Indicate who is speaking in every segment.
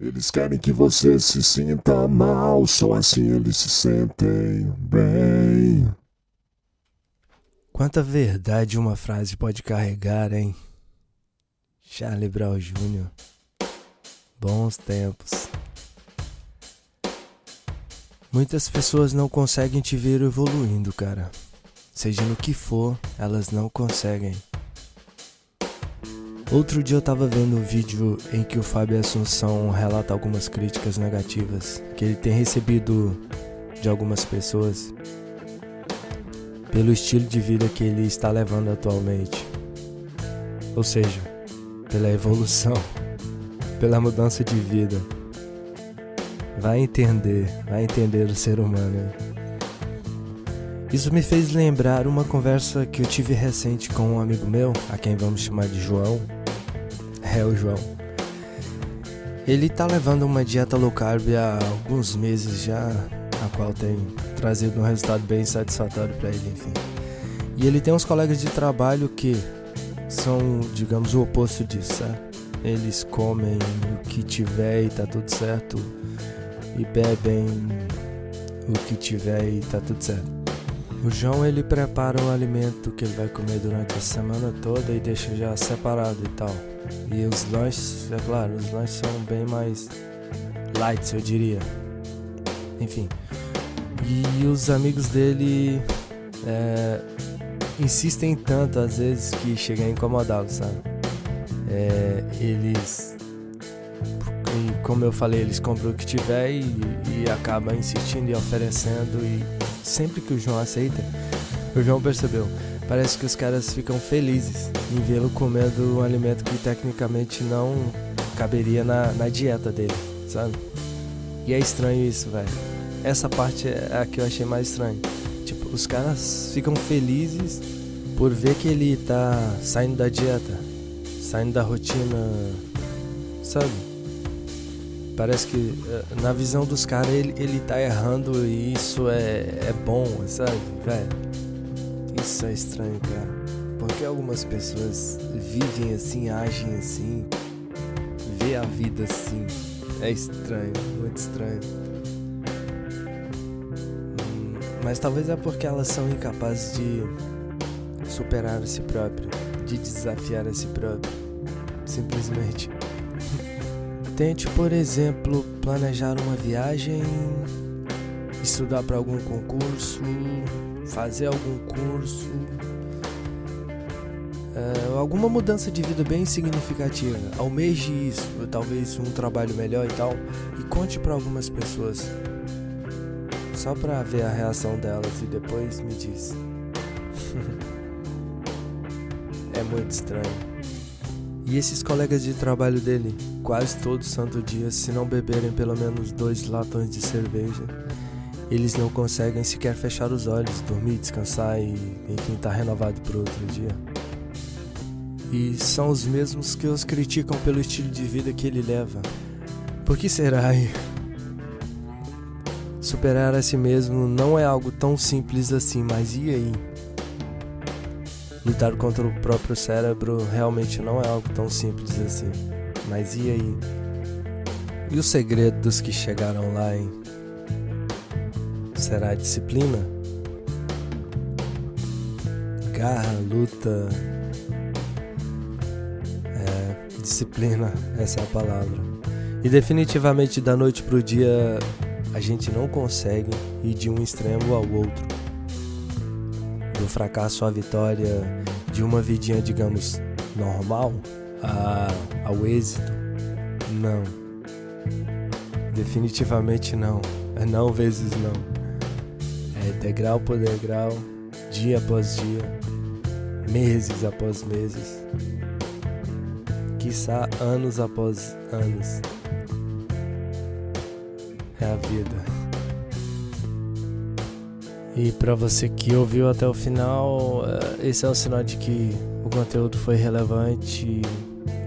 Speaker 1: Eles querem que você se sinta mal, só assim eles se sentem bem.
Speaker 2: Quanta verdade uma frase pode carregar, hein? Charlie Brown Jr. Bons tempos. Muitas pessoas não conseguem te ver evoluindo, cara. Seja no que for, elas não conseguem. Outro dia eu tava vendo um vídeo em que o Fábio Assunção relata algumas críticas negativas que ele tem recebido de algumas pessoas pelo estilo de vida que ele está levando atualmente. Ou seja, pela evolução, pela mudança de vida. Vai entender, vai entender o ser humano. Isso me fez lembrar uma conversa que eu tive recente com um amigo meu, a quem vamos chamar de João é o João. Ele tá levando uma dieta low carb há alguns meses já, a qual tem trazido um resultado bem satisfatório para ele, enfim. E ele tem uns colegas de trabalho que são, digamos, o oposto disso, sabe? Eles comem o que tiver e tá tudo certo, e bebem o que tiver e tá tudo certo. O João ele prepara o alimento que ele vai comer durante a semana toda e deixa já separado e tal. E os lanches, é claro, os lanches são bem mais light, eu diria. Enfim. E os amigos dele é, insistem tanto às vezes que chega a incomodá-los, sabe? É, eles e como eu falei, eles compram o que tiver e, e acaba insistindo e oferecendo e sempre que o João aceita, o João percebeu, parece que os caras ficam felizes em vê-lo comendo um alimento que tecnicamente não caberia na, na dieta dele, sabe? E é estranho isso, velho. Essa parte é a que eu achei mais estranho. Tipo, os caras ficam felizes por ver que ele tá saindo da dieta, saindo da rotina, sabe? Parece que eh, na visão dos caras ele, ele tá errando e isso é, é bom, sabe? Velho, isso é estranho, cara. Porque algumas pessoas vivem assim, agem assim, vê a vida assim. É estranho, muito estranho. Hum, mas talvez é porque elas são incapazes de superar a si próprio, de desafiar a si próprio. Simplesmente. Tente, por exemplo, planejar uma viagem, estudar para algum concurso, fazer algum curso, é, alguma mudança de vida bem significativa. Almeje isso, talvez um trabalho melhor e tal, e conte para algumas pessoas, só para ver a reação delas e depois me diz. é muito estranho. E esses colegas de trabalho dele, quase todo santo dia, se não beberem pelo menos dois latões de cerveja, eles não conseguem sequer fechar os olhos, dormir, descansar e, enfim, estar tá renovado para outro dia. E são os mesmos que os criticam pelo estilo de vida que ele leva. Por que será? Superar a si mesmo não é algo tão simples assim, mas e aí? Lutar contra o próprio cérebro realmente não é algo tão simples assim. Mas e aí? E o segredo dos que chegaram lá, hein? Será a disciplina? Garra, luta. É, disciplina, essa é a palavra. E definitivamente da noite pro dia a gente não consegue ir de um extremo ao outro do fracasso à vitória, de uma vidinha, digamos, normal a, ao êxito? Não. Definitivamente não. É não vezes não. É degrau por degrau, dia após dia, meses após meses, quiçá anos após anos. É a vida. E para você que ouviu até o final, eh, esse é um sinal de que o conteúdo foi relevante.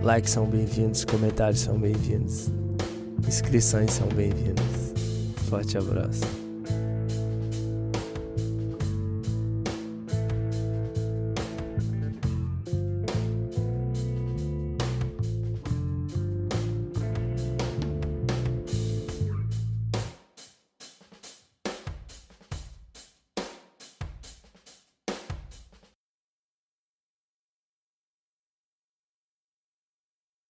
Speaker 2: Likes são bem-vindos, comentários são bem-vindos, inscrições são bem-vindas. Forte abraço.